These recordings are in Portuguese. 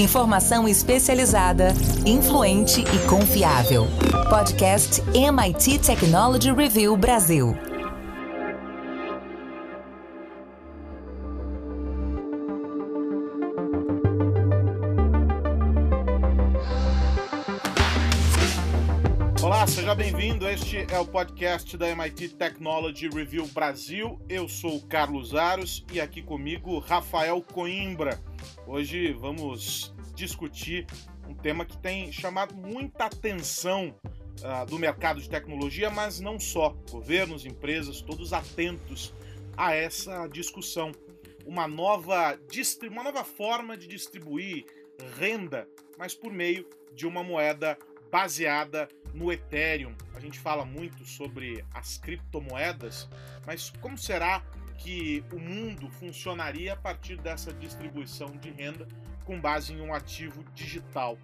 Informação especializada, influente e confiável. Podcast MIT Technology Review Brasil. Este é o podcast da MIT Technology Review Brasil. Eu sou o Carlos Aros e aqui comigo Rafael Coimbra. Hoje vamos discutir um tema que tem chamado muita atenção uh, do mercado de tecnologia, mas não só. Governos, empresas, todos atentos a essa discussão. Uma nova, uma nova forma de distribuir renda, mas por meio de uma moeda baseada no Ethereum. A gente fala muito sobre as criptomoedas, mas como será que o mundo funcionaria a partir dessa distribuição de renda com base em um ativo digital?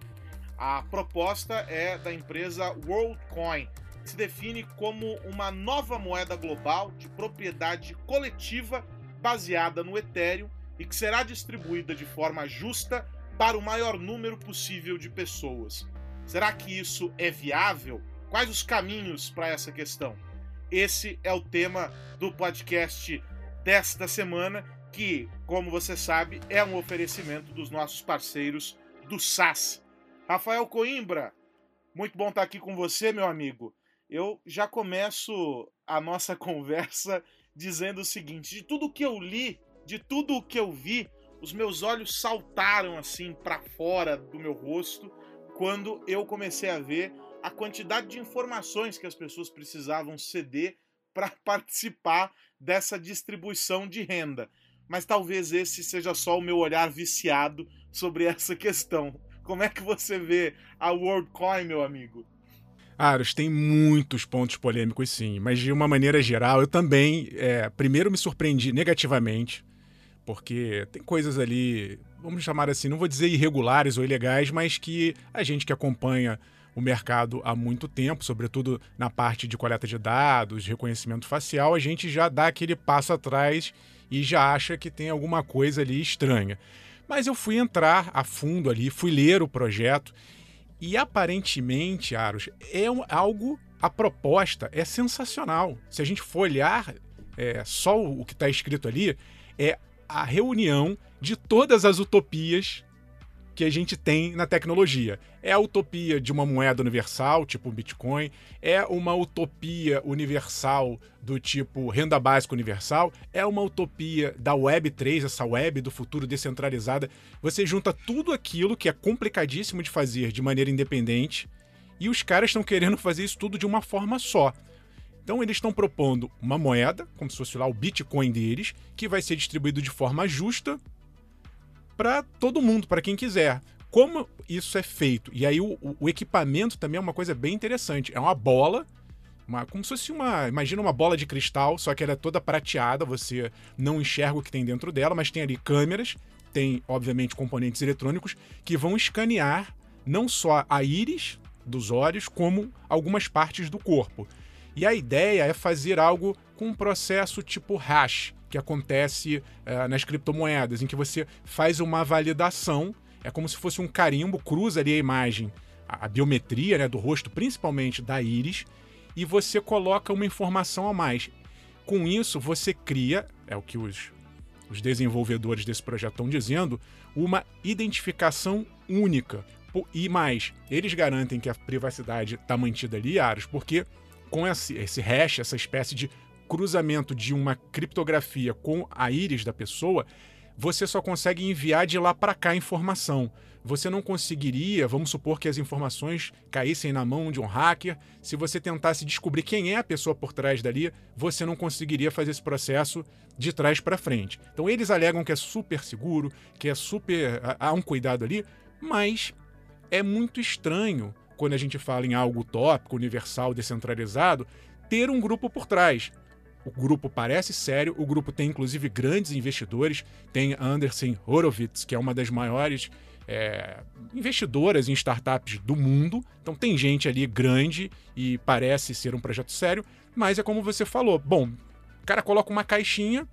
A proposta é da empresa WorldCoin, que se define como uma nova moeda global de propriedade coletiva baseada no Ethereum e que será distribuída de forma justa para o maior número possível de pessoas. Será que isso é viável? Quais os caminhos para essa questão? Esse é o tema do podcast desta semana, que, como você sabe, é um oferecimento dos nossos parceiros do SAS. Rafael Coimbra, muito bom estar aqui com você, meu amigo. Eu já começo a nossa conversa dizendo o seguinte: de tudo que eu li, de tudo o que eu vi, os meus olhos saltaram assim para fora do meu rosto quando eu comecei a ver a quantidade de informações que as pessoas precisavam ceder para participar dessa distribuição de renda. Mas talvez esse seja só o meu olhar viciado sobre essa questão. Como é que você vê a WorldCoin, meu amigo? Aros, tem muitos pontos polêmicos, sim, mas de uma maneira geral, eu também, é, primeiro, me surpreendi negativamente, porque tem coisas ali vamos chamar assim, não vou dizer irregulares ou ilegais, mas que a gente que acompanha o mercado há muito tempo, sobretudo na parte de coleta de dados, reconhecimento facial, a gente já dá aquele passo atrás e já acha que tem alguma coisa ali estranha. Mas eu fui entrar a fundo ali, fui ler o projeto e aparentemente, Aros, é algo. A proposta é sensacional. Se a gente for olhar é, só o que está escrito ali, é a reunião de todas as utopias que a gente tem na tecnologia. É a utopia de uma moeda universal, tipo Bitcoin, é uma utopia universal do tipo renda básica universal, é uma utopia da Web3, essa web do futuro descentralizada. Você junta tudo aquilo que é complicadíssimo de fazer de maneira independente e os caras estão querendo fazer isso tudo de uma forma só. Então eles estão propondo uma moeda, como se fosse lá o Bitcoin deles, que vai ser distribuído de forma justa para todo mundo, para quem quiser. Como isso é feito? E aí o, o, equipamento também é uma coisa bem interessante. É uma bola, uma, como se fosse uma. Imagina uma bola de cristal, só que ela é toda prateada, você não enxerga o que tem dentro dela, mas tem ali câmeras, tem, obviamente, componentes eletrônicos que vão escanear não só a íris dos olhos, como algumas partes do corpo. E a ideia é fazer algo com um processo tipo hash, que acontece uh, nas criptomoedas, em que você faz uma validação, é como se fosse um carimbo, cruza ali a imagem, a, a biometria né, do rosto, principalmente da íris, e você coloca uma informação a mais. Com isso, você cria, é o que os, os desenvolvedores desse projeto estão dizendo, uma identificação única. E mais, eles garantem que a privacidade está mantida ali, Aros, porque com esse, esse hash, essa espécie de cruzamento de uma criptografia com a íris da pessoa, você só consegue enviar de lá para cá a informação. Você não conseguiria, vamos supor que as informações caíssem na mão de um hacker, se você tentasse descobrir quem é a pessoa por trás dali, você não conseguiria fazer esse processo de trás para frente. Então eles alegam que é super seguro, que é super há um cuidado ali, mas é muito estranho quando a gente fala em algo utópico, universal, descentralizado, ter um grupo por trás. O grupo parece sério, o grupo tem inclusive grandes investidores, tem Anderson Horowitz, que é uma das maiores é, investidoras em startups do mundo. Então tem gente ali grande e parece ser um projeto sério, mas é como você falou. Bom, o cara coloca uma caixinha,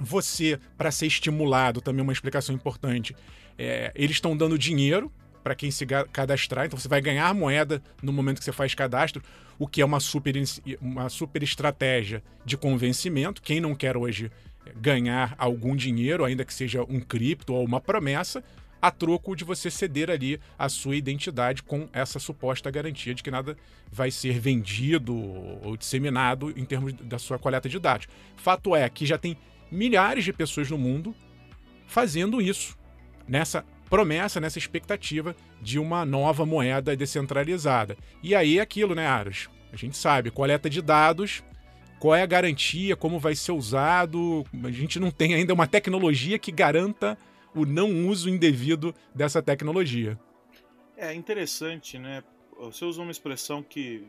Você, para ser estimulado, também uma explicação importante, é, eles estão dando dinheiro para quem se cadastrar, então você vai ganhar moeda no momento que você faz cadastro, o que é uma super, uma super estratégia de convencimento. Quem não quer hoje ganhar algum dinheiro, ainda que seja um cripto ou uma promessa, a troco de você ceder ali a sua identidade com essa suposta garantia de que nada vai ser vendido ou disseminado em termos da sua coleta de dados. Fato é que já tem milhares de pessoas no mundo fazendo isso, nessa promessa, nessa expectativa de uma nova moeda descentralizada. E aí é aquilo, né, Aros? A gente sabe, coleta de dados, qual é a garantia, como vai ser usado. A gente não tem ainda uma tecnologia que garanta o não uso indevido dessa tecnologia. É interessante, né? Você usou uma expressão que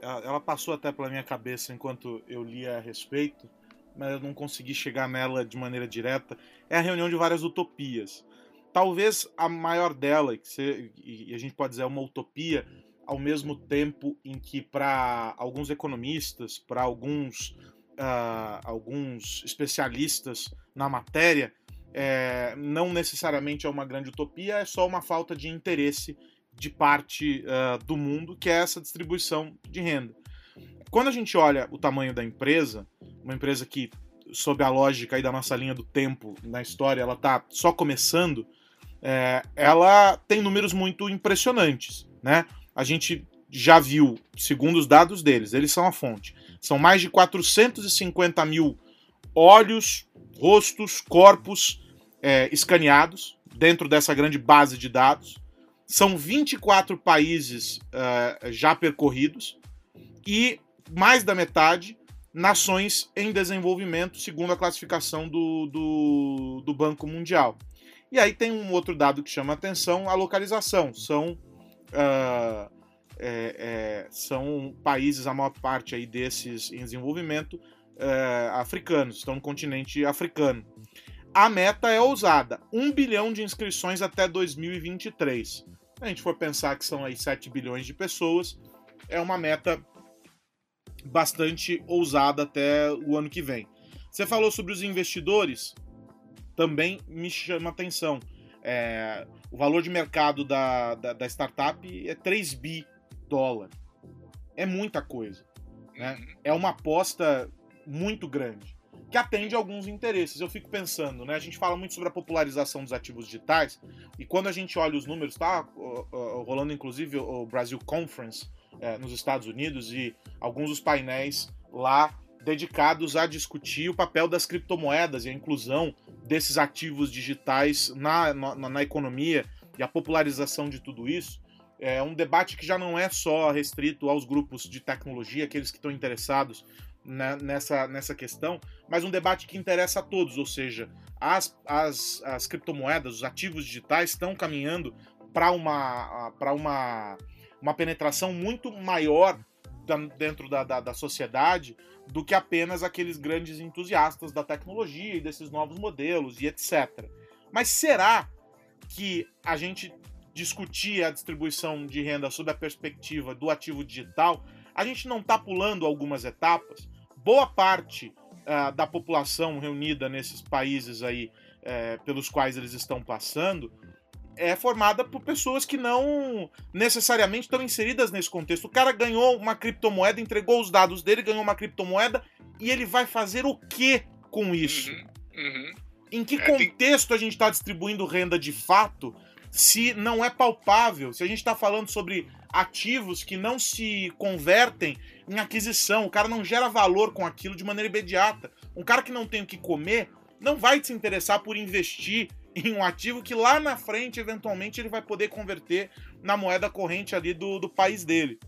ela passou até pela minha cabeça enquanto eu lia a respeito, mas eu não consegui chegar nela de maneira direta. É a reunião de várias utopias talvez a maior dela, e a gente pode dizer é uma utopia, ao mesmo tempo em que para alguns economistas, para alguns, uh, alguns especialistas na matéria, é, não necessariamente é uma grande utopia, é só uma falta de interesse de parte uh, do mundo, que é essa distribuição de renda. Quando a gente olha o tamanho da empresa, uma empresa que, sob a lógica aí da nossa linha do tempo na história, ela está só começando, é, ela tem números muito impressionantes, né? A gente já viu, segundo os dados deles, eles são a fonte, são mais de 450 mil olhos, rostos, corpos é, escaneados dentro dessa grande base de dados. São 24 países uh, já percorridos e mais da metade nações em desenvolvimento, segundo a classificação do, do, do Banco Mundial. E aí tem um outro dado que chama atenção, a localização. São, uh, é, é, são países, a maior parte aí desses em desenvolvimento, uh, africanos, estão no continente africano. A meta é ousada, 1 bilhão de inscrições até 2023. Se a gente for pensar que são aí 7 bilhões de pessoas, é uma meta bastante ousada até o ano que vem. Você falou sobre os investidores, também me chama atenção. É, o valor de mercado da, da, da, startup é 3 bi dólar. É muita coisa. Né? Uhum. É uma aposta muito grande, que atende a alguns interesses. Eu fico pensando, né? A gente fala muito sobre a popularização dos ativos digitais, e quando a gente olha os números, tá rolando inclusive o Brasil Conference é, nos Estados Unidos, e alguns dos painéis lá dedicados a discutir o papel das criptomoedas e a inclusão desses ativos digitais na, na, na economia e a popularização de tudo isso. É um debate que já não é só restrito aos grupos de tecnologia, aqueles que estão interessados né, nessa, nessa questão, mas um debate que interessa a todos, ou seja, as, as, as criptomoedas, os ativos digitais estão caminhando para uma, uma, uma penetração muito maior dentro da, da, da sociedade do que apenas aqueles grandes entusiastas da tecnologia e desses novos modelos e etc. Mas será que a gente discutir a distribuição de renda sob a perspectiva do ativo digital, a gente não está pulando algumas etapas? Boa parte uh, da população reunida nesses países aí uh, pelos quais eles estão passando é formada por pessoas que não necessariamente estão inseridas nesse contexto. O cara ganhou uma criptomoeda, entregou os dados dele, ganhou uma criptomoeda e ele vai fazer o que com isso? Uhum, uhum. Em que é, contexto tem... a gente está distribuindo renda de fato se não é palpável? Se a gente está falando sobre ativos que não se convertem em aquisição, o cara não gera valor com aquilo de maneira imediata. Um cara que não tem o que comer não vai se interessar por investir em um ativo que lá na frente, eventualmente, ele vai poder converter na moeda corrente ali do, do país dele.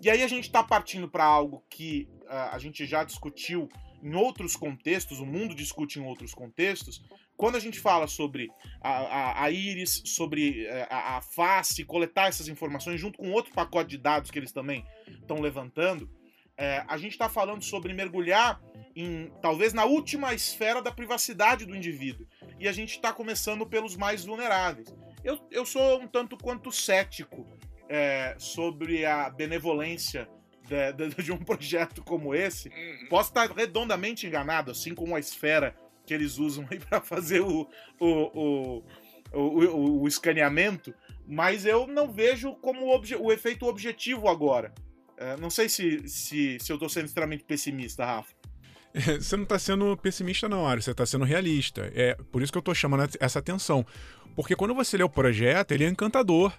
E aí a gente está partindo para algo que uh, a gente já discutiu em outros contextos, o mundo discute em outros contextos. Quando a gente fala sobre a, a, a íris, sobre uh, a, a face, coletar essas informações junto com outro pacote de dados que eles também estão levantando, uh, a gente está falando sobre mergulhar em talvez na última esfera da privacidade do indivíduo e a gente está começando pelos mais vulneráveis. Eu, eu sou um tanto quanto cético é, sobre a benevolência de, de, de, um projeto como esse. Uhum. Posso estar redondamente enganado, assim como a esfera que eles usam aí para fazer o, o, o, o, o, escaneamento, mas eu não vejo como o, o efeito objetivo agora. É, não sei se, se, se eu estou sendo extremamente pessimista, Rafa. Você não está sendo pessimista, não, Ari. Você está sendo realista. É por isso que eu estou chamando essa atenção. Porque quando você lê o projeto, ele é encantador.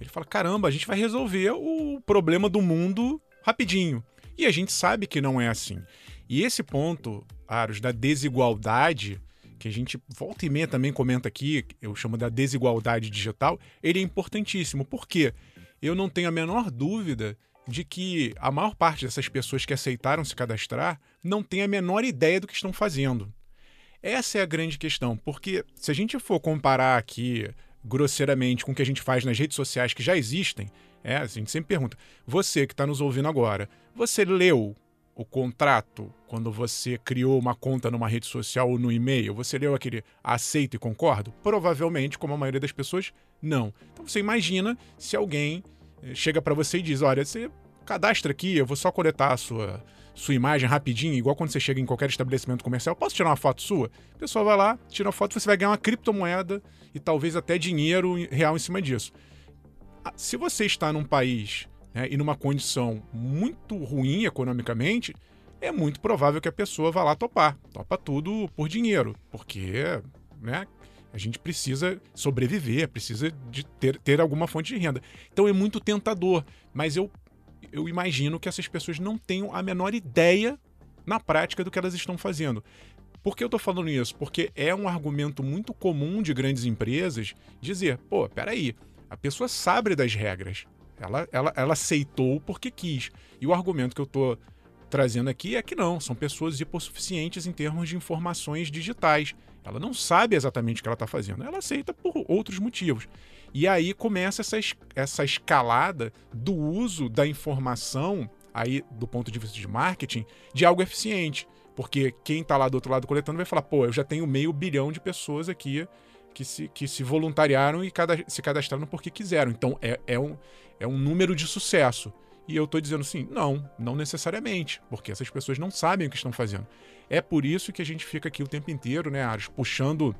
Ele fala: caramba, a gente vai resolver o problema do mundo rapidinho. E a gente sabe que não é assim. E esse ponto, Aros, da desigualdade, que a gente volta e meia também comenta aqui, eu chamo da desigualdade digital, ele é importantíssimo. Por quê? Eu não tenho a menor dúvida de que a maior parte dessas pessoas que aceitaram se cadastrar não tem a menor ideia do que estão fazendo. Essa é a grande questão, porque se a gente for comparar aqui grosseiramente com o que a gente faz nas redes sociais que já existem, é, a gente sempre pergunta: você que está nos ouvindo agora, você leu o contrato quando você criou uma conta numa rede social ou no e-mail? Você leu aquele aceito e concordo? Provavelmente, como a maioria das pessoas, não. Então você imagina se alguém chega para você e diz: olha, você cadastra aqui, eu vou só coletar a sua, sua imagem rapidinho, igual quando você chega em qualquer estabelecimento comercial. Posso tirar uma foto sua? O pessoal vai lá, tira a foto, você vai ganhar uma criptomoeda e talvez até dinheiro real em cima disso. Ah, se você está num país né, e numa condição muito ruim economicamente, é muito provável que a pessoa vá lá topar. Topa tudo por dinheiro, porque né, a gente precisa sobreviver, precisa de ter, ter alguma fonte de renda. Então é muito tentador, mas eu, eu imagino que essas pessoas não tenham a menor ideia na prática do que elas estão fazendo. Por que eu estou falando isso? Porque é um argumento muito comum de grandes empresas dizer: pô, peraí, a pessoa sabe das regras, ela, ela, ela aceitou porque quis. E o argumento que eu estou trazendo aqui é que não, são pessoas hipossuficientes em termos de informações digitais. Ela não sabe exatamente o que ela está fazendo, ela aceita por outros motivos. E aí começa essa, essa escalada do uso da informação, aí do ponto de vista de marketing, de algo eficiente. Porque quem está lá do outro lado coletando vai falar, pô, eu já tenho meio bilhão de pessoas aqui que se, que se voluntariaram e cada, se cadastraram porque quiseram. Então é, é, um, é um número de sucesso. E eu estou dizendo assim, não, não necessariamente, porque essas pessoas não sabem o que estão fazendo. É por isso que a gente fica aqui o tempo inteiro, né, Ares, puxando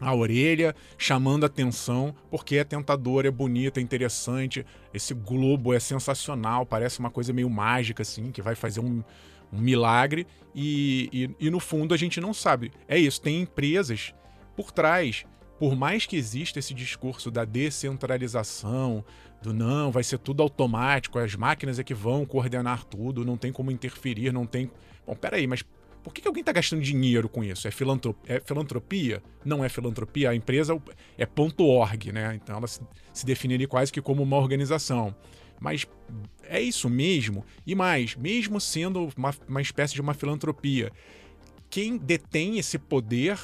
a orelha, chamando atenção, porque é tentador, é bonito, é interessante. Esse globo é sensacional, parece uma coisa meio mágica, assim, que vai fazer um, um milagre. E, e, e no fundo a gente não sabe. É isso, tem empresas por trás por mais que exista esse discurso da descentralização, do não, vai ser tudo automático, as máquinas é que vão coordenar tudo, não tem como interferir, não tem. Bom, peraí, mas por que, alguém está gastando dinheiro com isso? É, é, filantropia? Não é filantropia? A empresa é .org, né? Então ela se, se definiria quase que como uma organização. Mas é isso mesmo? E mais, mesmo sendo uma, uma espécie de uma filantropia, quem detém esse poder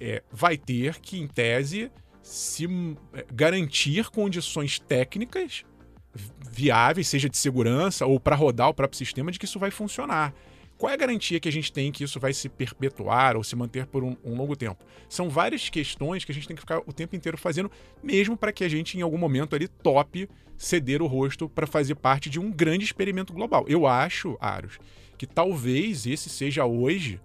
é, vai ter que, em tese, se é, garantir condições técnicas viáveis, seja de segurança ou para rodar o próprio sistema, de que isso vai funcionar. Qual é a garantia que a gente tem que isso vai se perpetuar ou se manter por um, um longo tempo? São várias questões que a gente tem que ficar o tempo inteiro fazendo, mesmo para que a gente, em algum momento, ali tope ceder o rosto para fazer parte de um grande experimento global. Eu acho, Aros, que talvez esse seja hoje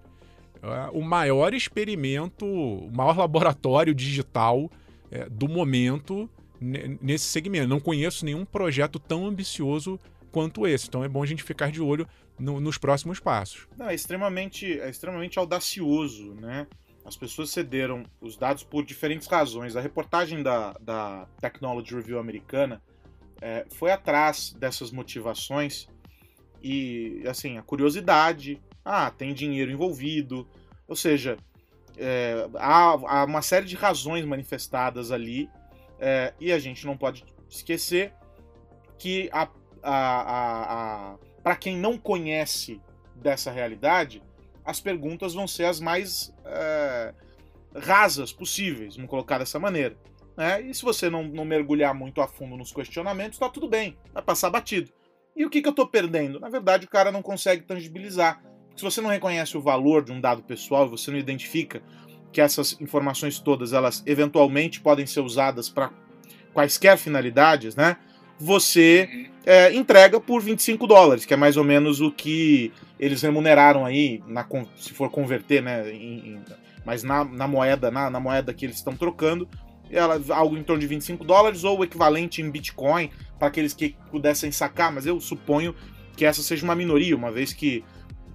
o maior experimento, o maior laboratório digital é, do momento nesse segmento. Não conheço nenhum projeto tão ambicioso quanto esse. Então é bom a gente ficar de olho no, nos próximos passos. Não, é extremamente, é extremamente audacioso, né? As pessoas cederam os dados por diferentes razões. A reportagem da, da Technology Review americana é, foi atrás dessas motivações e, assim, a curiosidade. Ah, tem dinheiro envolvido. Ou seja, é, há, há, uma série de razões manifestadas ali é, e a gente não pode esquecer que a, a, a para quem não conhece dessa realidade, as perguntas vão ser as mais é, rasas possíveis, vamos colocar dessa maneira. Né? E se você não, não mergulhar muito a fundo nos questionamentos, tá tudo bem, vai passar batido. E o que, que eu estou perdendo? Na verdade, o cara não consegue tangibilizar se você não reconhece o valor de um dado pessoal, você não identifica que essas informações todas elas eventualmente podem ser usadas para quaisquer finalidades, né? você é, entrega por 25 dólares, que é mais ou menos o que eles remuneraram aí, na, se for converter, né? Em, em, mas na, na moeda, na, na, moeda que eles estão trocando, ela, algo em torno de 25 dólares, ou o equivalente em Bitcoin, para aqueles que pudessem sacar, mas eu suponho que essa seja uma minoria, uma vez que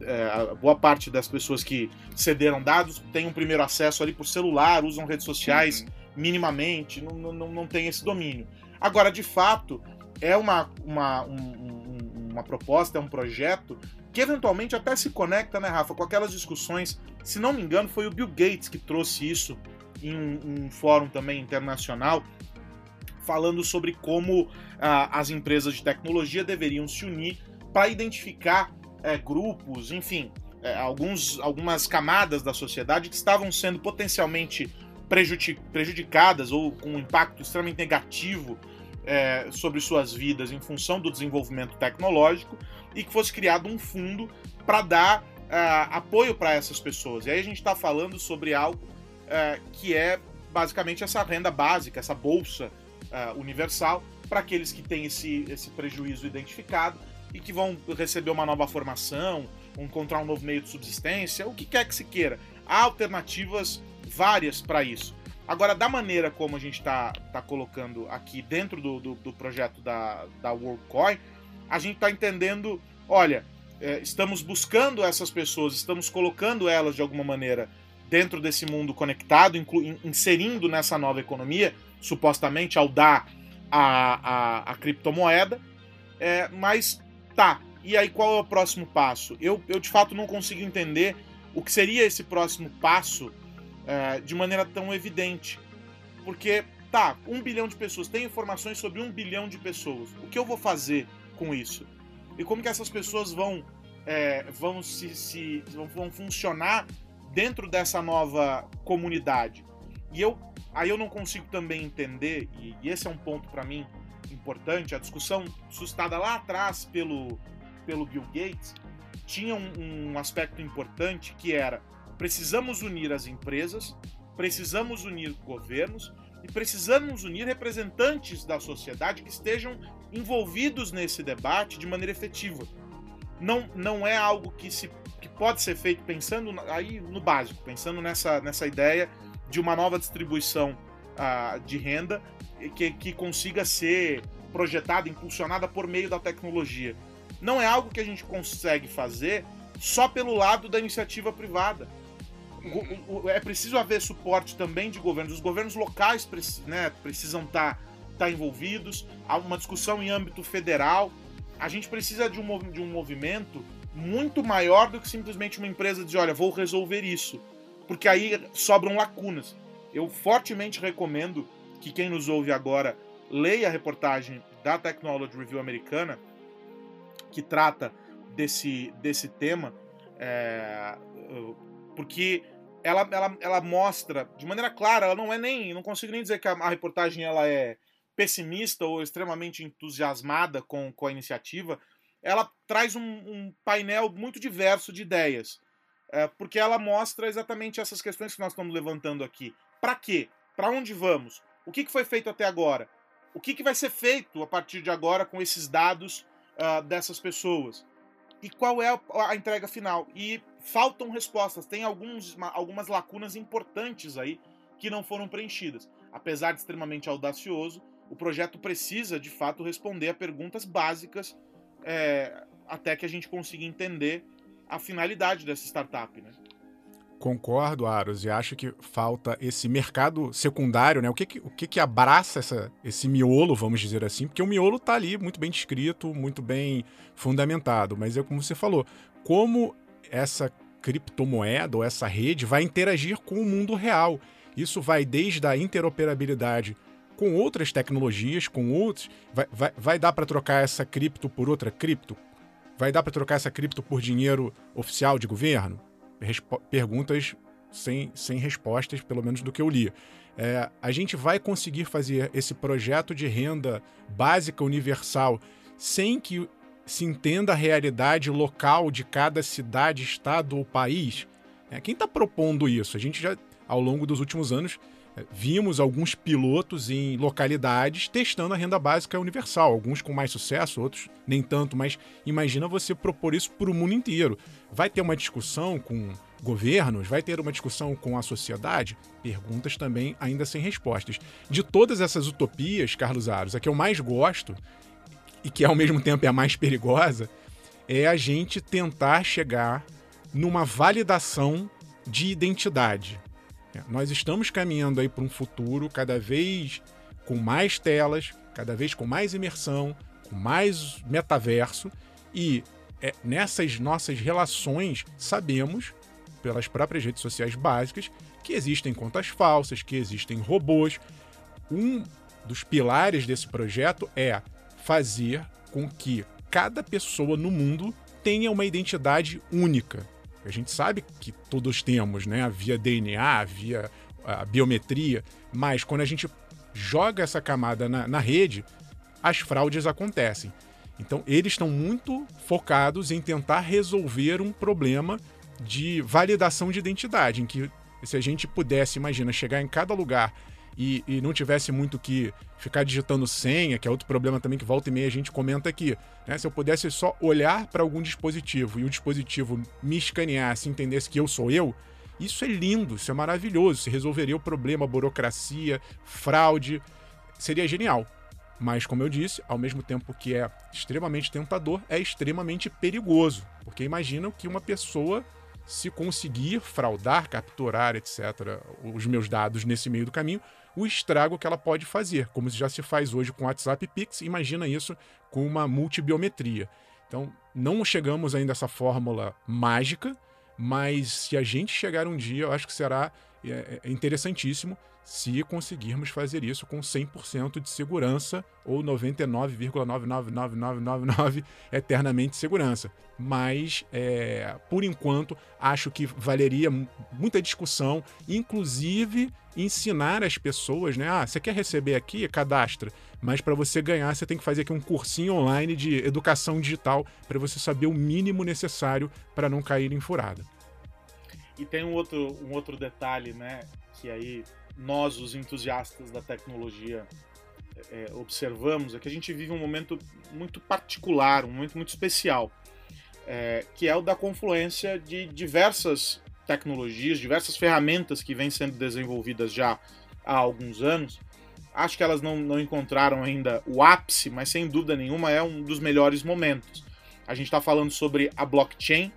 é, boa parte das pessoas que cederam dados têm um primeiro acesso ali por celular, usam redes sociais uhum. minimamente, não, não, não tem esse domínio. Agora, de fato, é uma, uma, um, uma proposta, é um projeto que eventualmente até se conecta, né, Rafa, com aquelas discussões. Se não me engano, foi o Bill Gates que trouxe isso em um, um fórum também internacional, falando sobre como ah, as empresas de tecnologia deveriam se unir para identificar é, grupos, enfim, é, alguns, algumas camadas da sociedade que estavam sendo potencialmente prejudicadas ou com um impacto extremamente negativo é, sobre suas vidas em função do desenvolvimento tecnológico e que fosse criado um fundo para dar uh, apoio para essas pessoas. E aí a gente está falando sobre algo uh, que é basicamente essa renda básica, essa bolsa uh, universal para aqueles que têm esse, esse prejuízo identificado e que vão receber uma nova formação, encontrar um novo meio de subsistência, o que quer que se queira. Há alternativas várias para isso. Agora, da maneira como a gente está tá colocando aqui dentro do, do, do, projeto da, da WorldCoin, a gente está entendendo, olha, é, estamos buscando essas pessoas, estamos colocando elas de alguma maneira dentro desse mundo conectado, inserindo nessa nova economia, supostamente ao dar a, a, a criptomoeda, é, mas tá, e aí qual é o próximo passo? Eu, eu de fato não consigo entender o que seria esse próximo passo é, de maneira tão evidente. Porque, tá, um bilhão de pessoas, tem informações sobre um bilhão de pessoas. O que eu vou fazer com isso? E como que essas pessoas vão, é, vão, se, se, vão funcionar dentro dessa nova comunidade? E eu, aí eu não consigo também entender, e, e esse é um ponto para mim importante, a discussão suscitada lá atrás pelo, pelo Bill Gates tinha um, um aspecto importante que era precisamos unir as empresas, precisamos unir governos e precisamos unir representantes da sociedade que estejam envolvidos nesse debate de maneira efetiva. Não, não é algo que, se, que pode ser feito pensando aí no básico, pensando nessa, nessa ideia de uma nova distribuição uh, de renda que, que consiga ser projetada, impulsionada por meio da tecnologia. Não é algo que a gente consegue fazer só pelo lado da iniciativa privada. É preciso haver suporte também de governos. Os governos locais né, precisam estar tá, tá envolvidos. Há uma discussão em âmbito federal. A gente precisa de um, de um movimento muito maior do que simplesmente uma empresa dizer: olha, vou resolver isso. Porque aí sobram lacunas. Eu fortemente recomendo que quem nos ouve agora leia a reportagem da Technology Review americana que trata desse, desse tema, é, porque ela, ela, ela mostra de maneira clara, ela não é nem, não consigo nem dizer que a, a reportagem ela é pessimista ou extremamente entusiasmada com, com a iniciativa, ela traz um, um painel muito diverso de ideias, é, porque ela mostra exatamente essas questões que nós estamos levantando aqui. Para quê? Para onde vamos? O que, que foi feito até agora? O que, que vai ser feito a partir de agora com esses dados uh, dessas pessoas? E qual é a, entrega final? E faltam respostas. Tem alguns, algumas lacunas importantes aí que não foram preenchidas. Apesar de extremamente audacioso, o projeto precisa de fato responder a perguntas básicas é, até que a gente consiga entender a finalidade dessa startup. Né? Concordo, Aros, e acho que falta esse mercado secundário, né? O que que, o que, que abraça essa, esse miolo, vamos dizer assim, porque o miolo está ali muito bem descrito, muito bem fundamentado, mas é como você falou, como essa criptomoeda ou essa rede vai interagir com o mundo real. Isso vai desde a interoperabilidade com outras tecnologias, com outros. Vai, vai, vai dar para trocar essa cripto por outra cripto? Vai dar para trocar essa cripto por dinheiro oficial de governo? Perguntas sem, sem respostas, pelo menos do que eu li. É, a gente vai conseguir fazer esse projeto de renda básica universal sem que se entenda a realidade local de cada cidade, estado ou país? É, quem está propondo isso? A gente já, ao longo dos últimos anos, Vimos alguns pilotos em localidades testando a renda básica universal, alguns com mais sucesso, outros nem tanto, mas imagina você propor isso para o mundo inteiro. Vai ter uma discussão com governos? Vai ter uma discussão com a sociedade? Perguntas também ainda sem respostas. De todas essas utopias, Carlos Aros, a que eu mais gosto e que ao mesmo tempo é a mais perigosa é a gente tentar chegar numa validação de identidade. É, nós estamos caminhando aí para um futuro cada vez com mais telas, cada vez com mais imersão, com mais metaverso e é, nessas nossas relações sabemos pelas próprias redes sociais básicas que existem contas falsas, que existem robôs. Um dos pilares desse projeto é fazer com que cada pessoa no mundo tenha uma identidade única. A gente sabe que todos temos, né? Via DNA, via a biometria, mas quando a gente joga essa camada na, na rede, as fraudes acontecem. Então, eles estão muito focados em tentar resolver um problema de validação de identidade, em que se a gente pudesse, imagina, chegar em cada lugar e, e, não tivesse muito que ficar digitando senha, que é outro problema também que volta e meia a gente comenta aqui. Né? Se eu pudesse só olhar para algum dispositivo e o dispositivo me escaneasse, entendesse que eu sou eu, isso é lindo, isso é maravilhoso, se resolveria o problema, burocracia, fraude, seria genial. Mas, como eu disse, ao mesmo tempo que é extremamente tentador, é extremamente perigoso. Porque imagina que uma pessoa se conseguir fraudar, capturar, etc., os meus dados nesse meio do caminho, o estrago que ela pode fazer, como já se faz hoje com WhatsApp Pix, imagina isso com uma multibiometria. Então, não chegamos ainda a essa fórmula mágica, mas se a gente chegar um dia, eu acho que será é, é interessantíssimo se conseguirmos fazer isso com 100% de segurança ou 99,99999 eternamente segurança. Mas, é, por enquanto, acho que valeria muita discussão, inclusive ensinar as pessoas, né? Ah, você quer receber aqui? Cadastra. Mas para você ganhar, você tem que fazer aqui um cursinho online de educação digital para você saber o mínimo necessário para não cair em furada. E tem um outro, um outro detalhe, né? Que aí nós, os entusiastas da tecnologia, é, observamos é que a gente vive um momento muito particular, um momento muito especial, é, que é o da confluência de diversas tecnologias, diversas ferramentas que vêm sendo desenvolvidas já há alguns anos. Acho que elas não, não encontraram ainda o ápice, mas sem dúvida nenhuma é um dos melhores momentos. A gente está falando sobre a blockchain,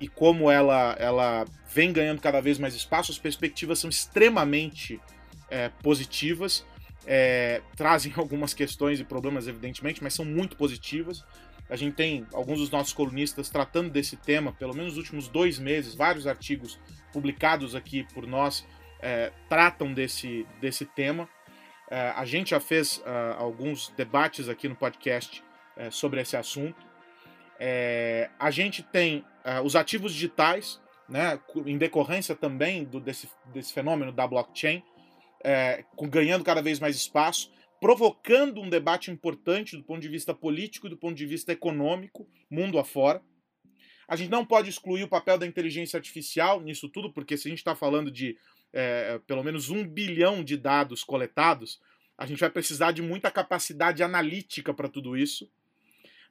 e como ela, ela vem ganhando cada vez mais espaço, as perspectivas são extremamente é, positivas. É, trazem algumas questões e problemas, evidentemente, mas são muito positivas. A gente tem alguns dos nossos colunistas tratando desse tema, pelo menos nos últimos dois meses, vários artigos publicados aqui por nós é, tratam desse, desse tema. É, a gente já fez uh, alguns debates aqui no podcast é, sobre esse assunto. É, a gente tem uh, os ativos digitais, né, em decorrência também do, desse, desse fenômeno da blockchain, é, ganhando cada vez mais espaço, provocando um debate importante do ponto de vista político e do ponto de vista econômico, mundo afora. A gente não pode excluir o papel da inteligência artificial nisso tudo, porque se a gente está falando de é, pelo menos um bilhão de dados coletados, a gente vai precisar de muita capacidade analítica para tudo isso.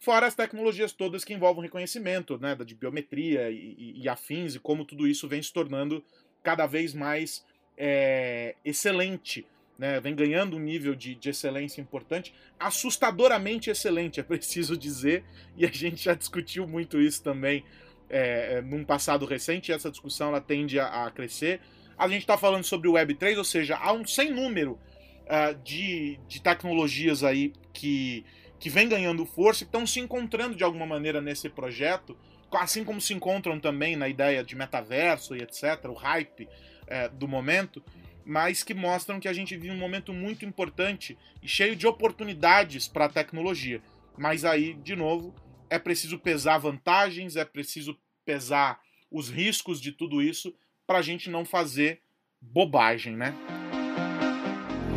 Fora as tecnologias todas que envolvem reconhecimento, né, de biometria e, e, e afins, e como tudo isso vem se tornando cada vez mais é, excelente, né, vem ganhando um nível de, de, excelência importante, assustadoramente excelente, é preciso dizer, e a gente já discutiu muito isso também é, é num passado recente, e essa discussão ela tende a, a crescer. A gente está falando sobre o Web3, ou seja, há um sem número uh, de, de tecnologias aí que que vem ganhando força e estão se encontrando de alguma maneira nesse projeto, assim como se encontram também na ideia de metaverso e etc., o hype é, do momento, mas que mostram que a gente vive um momento muito importante e cheio de oportunidades para a tecnologia. Mas aí, de novo, é preciso pesar vantagens, é preciso pesar os riscos de tudo isso para a gente não fazer bobagem, né?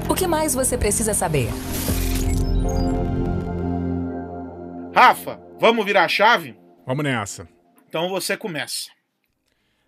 O que mais você precisa saber? Rafa, vamos virar a chave? Vamos nessa. Então você começa.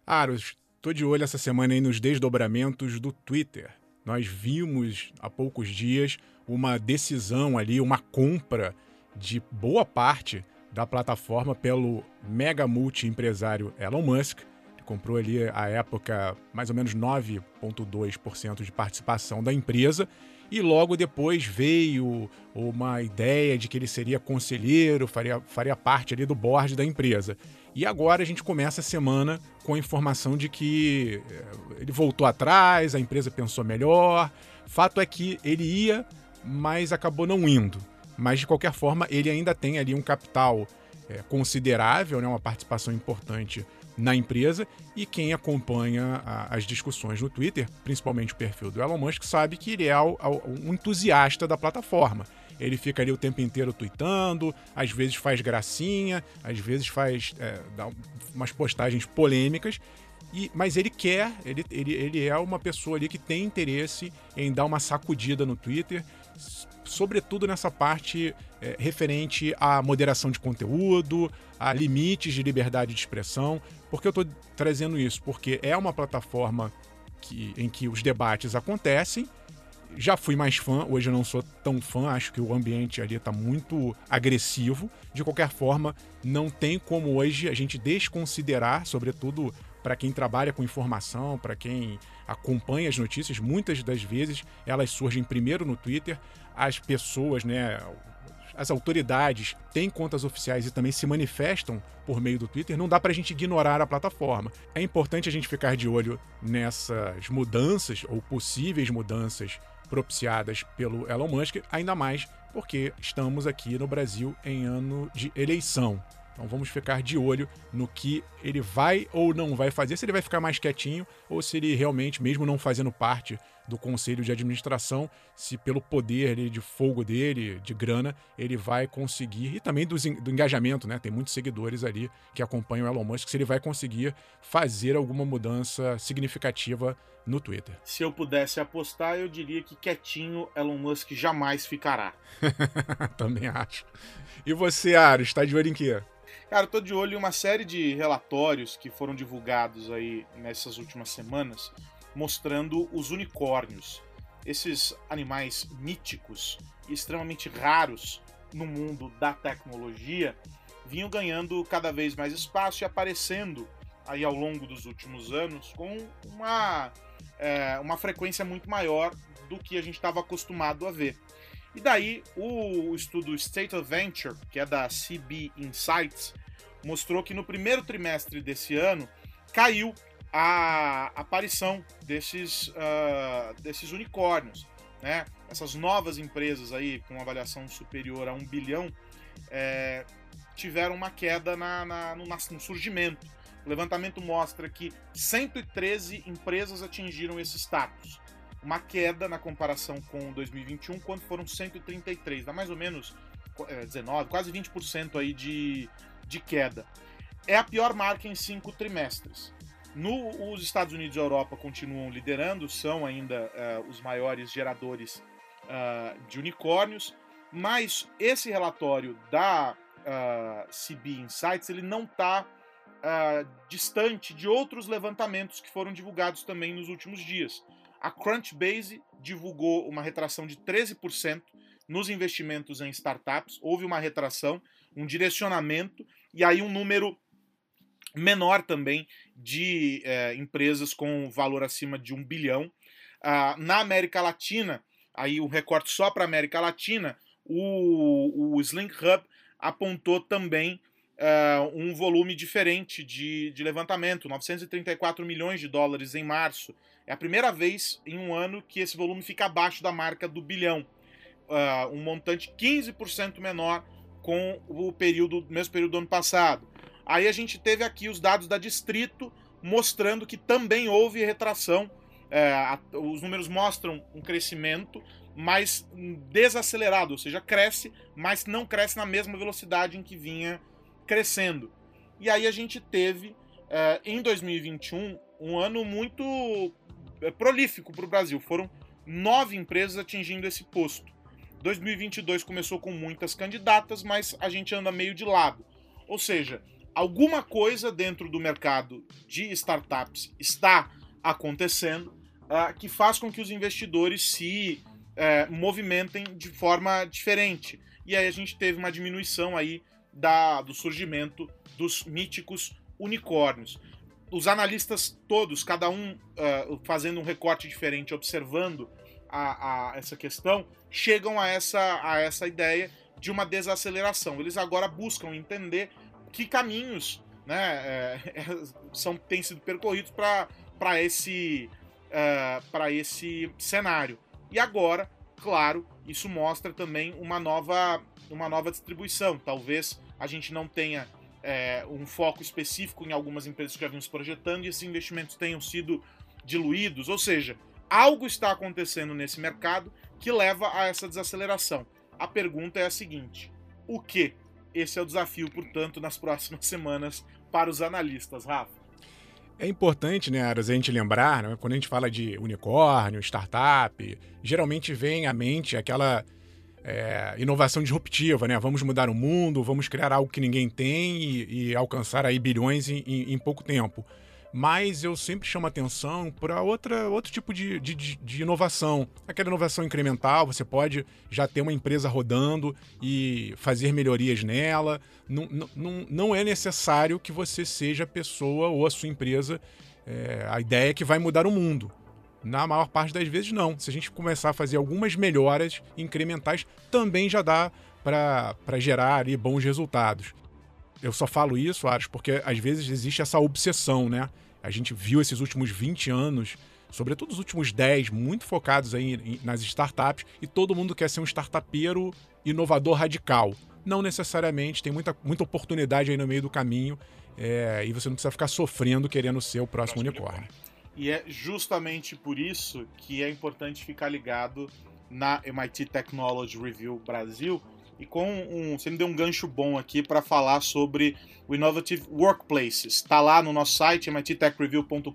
Aros, tô de olho essa semana aí nos desdobramentos do Twitter. nós vimos há poucos dias uma decisão ali, uma compra de boa parte da plataforma pelo mega multi-empresário Elon Musk. Ele comprou ali, à época, mais ou menos 9,2% de participação da empresa. E logo depois veio uma ideia de que ele seria conselheiro, faria, faria parte ali do board da empresa. E agora a gente começa a semana com a informação de que eh, ele voltou atrás, a empresa pensou melhor. Fato é que ele ia, mas acabou não indo. Mas de qualquer forma, ele ainda tem ali um capital é, considerável, né, uma participação importante na empresa. E quem acompanha a, as discussões no Twitter, principalmente o perfil do Elon Musk, sabe que ele é um entusiasta da plataforma. Ele fica ali o tempo inteiro tweetando, às vezes faz gracinha, às vezes faz é, dá umas postagens polêmicas. E, mas ele quer, ele, ele, ele é uma pessoa ali que tem interesse em dar uma sacudida no Twitter, sobretudo nessa parte é, referente à moderação de conteúdo, a limites de liberdade de expressão. Por que eu estou trazendo isso? Porque é uma plataforma que, em que os debates acontecem. Já fui mais fã, hoje eu não sou tão fã, acho que o ambiente ali está muito agressivo. De qualquer forma, não tem como hoje a gente desconsiderar, sobretudo para quem trabalha com informação, para quem acompanha as notícias, muitas das vezes elas surgem primeiro no Twitter, as pessoas, né, as autoridades têm contas oficiais e também se manifestam por meio do Twitter, não dá para a gente ignorar a plataforma. É importante a gente ficar de olho nessas mudanças ou possíveis mudanças propiciadas pelo Elon Musk, ainda mais porque estamos aqui no Brasil em ano de eleição. Então vamos ficar de olho no que ele vai ou não vai fazer, se ele vai ficar mais quietinho ou se ele realmente, mesmo não fazendo parte do conselho de administração, se pelo poder de fogo dele, de grana, ele vai conseguir, e também do, do engajamento, né? Tem muitos seguidores ali que acompanham o Elon Musk, se ele vai conseguir fazer alguma mudança significativa no Twitter. Se eu pudesse apostar, eu diria que quietinho Elon Musk jamais ficará. também acho. E você, Aro, está de olho em quê? Cara, eu tô de olho em uma série de relatórios que foram divulgados aí nessas últimas semanas, mostrando os unicórnios. Esses animais míticos e extremamente raros no mundo da tecnologia vinham ganhando cada vez mais espaço e aparecendo aí ao longo dos últimos anos com uma, é, uma frequência muito maior do que a gente estava acostumado a ver. E daí o estudo State of Venture, que é da CB Insights, mostrou que no primeiro trimestre desse ano caiu a aparição desses, uh, desses unicórnios. Né? Essas novas empresas aí com avaliação superior a um bilhão é, tiveram uma queda na, na, no, no surgimento. O levantamento mostra que 113 empresas atingiram esse status uma queda na comparação com 2021, quando foram 133, dá mais ou menos é, 19, quase 20% aí de, de queda. É a pior marca em cinco trimestres. No, os Estados Unidos e a Europa continuam liderando, são ainda uh, os maiores geradores uh, de unicórnios, mas esse relatório da uh, CB Insights ele não está distante de outros levantamentos que foram divulgados também nos últimos dias. A Crunchbase divulgou uma retração de 13% nos investimentos em startups. Houve uma retração, um direcionamento e aí um número menor também de é, empresas com valor acima de um bilhão. Ah, na América Latina, aí um recorte só para a América Latina, o, o Slink Hub apontou também uh, um volume diferente de, de levantamento, 934 milhões de dólares em março, é a primeira vez em um ano que esse volume fica abaixo da marca do bilhão. Uh, um montante 15% menor com o período, mesmo período do ano passado. Aí a gente teve aqui os dados da Distrito mostrando que também houve retração. É, a, os números mostram um crescimento, mas desacelerado, ou seja, cresce, mas não cresce na mesma velocidade em que vinha crescendo. E aí a gente teve, é, em 2021, um ano muito prolífico para o Brasil. Foram nove empresas atingindo esse posto. 2022 começou com muitas candidatas, mas a gente anda meio de lado. Ou seja, alguma coisa dentro do mercado de startups está acontecendo. uh, que faz com que os investidores se uh, movimentem de forma diferente. E aí a gente teve uma diminuição aí da, do surgimento dos míticos unicórnios. Os analistas todos, cada um uh, fazendo um recorte diferente, observando a, a, essa questão, chegam a essa, a essa ideia de uma desaceleração. Eles agora buscam entender que caminhos né, é, são, têm sido percorridos para esse, uh, esse cenário. E agora, claro, isso mostra também uma nova, uma nova distribuição. Talvez a gente não tenha é, um foco específico em algumas empresas que já vinham se projetando e esses investimentos tenham sido diluídos. Ou seja, algo está acontecendo nesse mercado que leva a essa desaceleração. A pergunta é a seguinte: o que? Esse é o desafio, portanto, nas próximas semanas para os analistas, Rafa. É importante, né, Aras, a gente lembrar, né, quando a gente fala de unicórnio, startup, geralmente vem à mente aquela é, inovação disruptiva, né? Vamos mudar o mundo, vamos criar algo que ninguém tem e, e alcançar aí bilhões em, em, em pouco tempo mas eu sempre chamo atenção para outro tipo de, de, de, inovação. Aquela inovação incremental, você pode já ter uma empresa rodando e fazer melhorias nela. Não, não, não é necessário que você seja a pessoa ou a sua empresa é, a ideia é que vai mudar o mundo. Na maior parte das vezes, não. Se a gente começar a fazer algumas melhoras incrementais, também já dá para gerar ali, bons resultados. Eu só falo isso, Ares, porque às vezes existe essa obsessão, né? A gente viu esses últimos 20 anos, sobretudo os últimos 10, muito focados aí nas startups, e todo mundo quer ser um startupeiro inovador radical. Não necessariamente, tem muita, muita oportunidade aí no meio do caminho, é, e você não precisa ficar sofrendo querendo ser o próximo, próximo unicórnio. E é justamente por isso que é importante ficar ligado na MIT Technology Review Brasil, e com um, você me deu um gancho bom aqui para falar sobre o Innovative Workplaces. Está lá no nosso site, mittechreview.com.br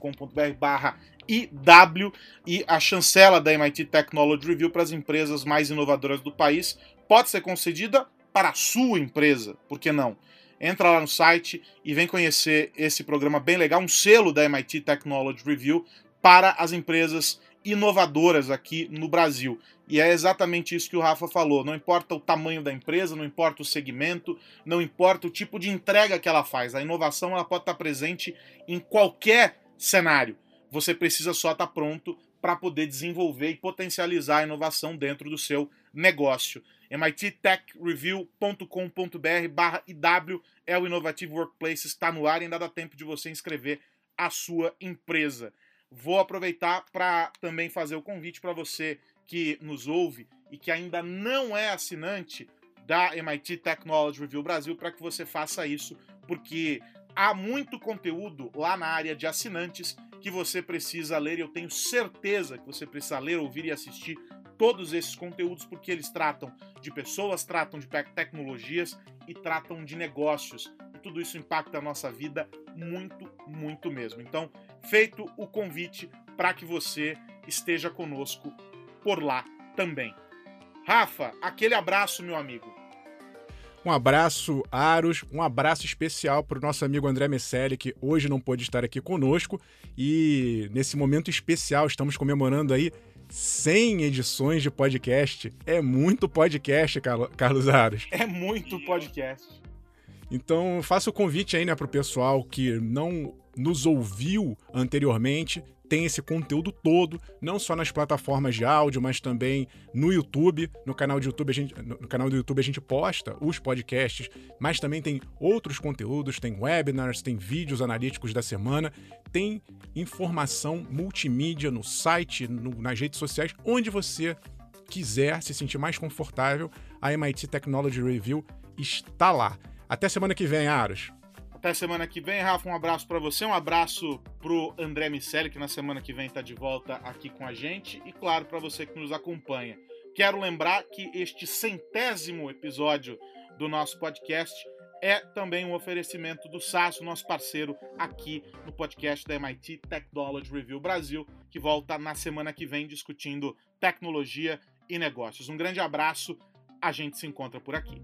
IW e a chancela da MIT Technology Review para as empresas mais inovadoras do país pode ser concedida para a sua empresa, por que não? Entra lá no site e vem conhecer esse programa bem legal, um selo da MIT Technology Review para as empresas inovadoras aqui no Brasil. E é exatamente isso que o Rafa falou. Não importa o tamanho da empresa, não importa o segmento, não importa o tipo de entrega que ela faz. A inovação ela pode estar presente em qualquer cenário. Você precisa só estar pronto para poder desenvolver e potencializar a inovação dentro do seu negócio. mittechreview.com.br IW é o Innovative Workplace, está no ar e ainda dá tempo de você inscrever a sua empresa. Vou aproveitar para também fazer o convite para você que nos ouve e que ainda não é assinante da MIT Technology Review Brasil para que você faça isso, porque há muito conteúdo lá na área de assinantes que você precisa ler e eu tenho certeza que você precisa ler, ouvir e assistir todos esses conteúdos porque eles tratam de pessoas, tratam de tecnologias e tratam de negócios. E tudo isso impacta a nossa vida muito, muito mesmo. Então, feito o convite para que você esteja conosco por lá também. Rafa, aquele abraço, meu amigo. Um abraço, Aros, um abraço especial para o nosso amigo André Messelli, que hoje não pôde estar aqui conosco. E nesse momento especial, estamos comemorando aí 100 edições de podcast. É muito podcast, Carlos Aros. É muito podcast. Então, faço o convite aí, né, para o pessoal que não nos ouviu anteriormente, tem esse conteúdo todo, não só nas plataformas de áudio, mas também no YouTube. No canal, de YouTube a gente, no canal do YouTube a gente posta os podcasts, mas também tem outros conteúdos, tem webinars, tem vídeos analíticos da semana, tem informação multimídia no site, no, nas redes sociais, onde você quiser se sentir mais confortável, a MIT Technology Review está lá. Até semana que vem, Aros. Até semana que vem, Rafa. Um abraço para você, um abraço pro André Miceli, que na semana que vem está de volta aqui com a gente, e claro, para você que nos acompanha. Quero lembrar que este centésimo episódio do nosso podcast é também um oferecimento do SASO, nosso parceiro aqui no podcast da MIT Technology Review Brasil, que volta na semana que vem discutindo tecnologia e negócios. Um grande abraço, a gente se encontra por aqui.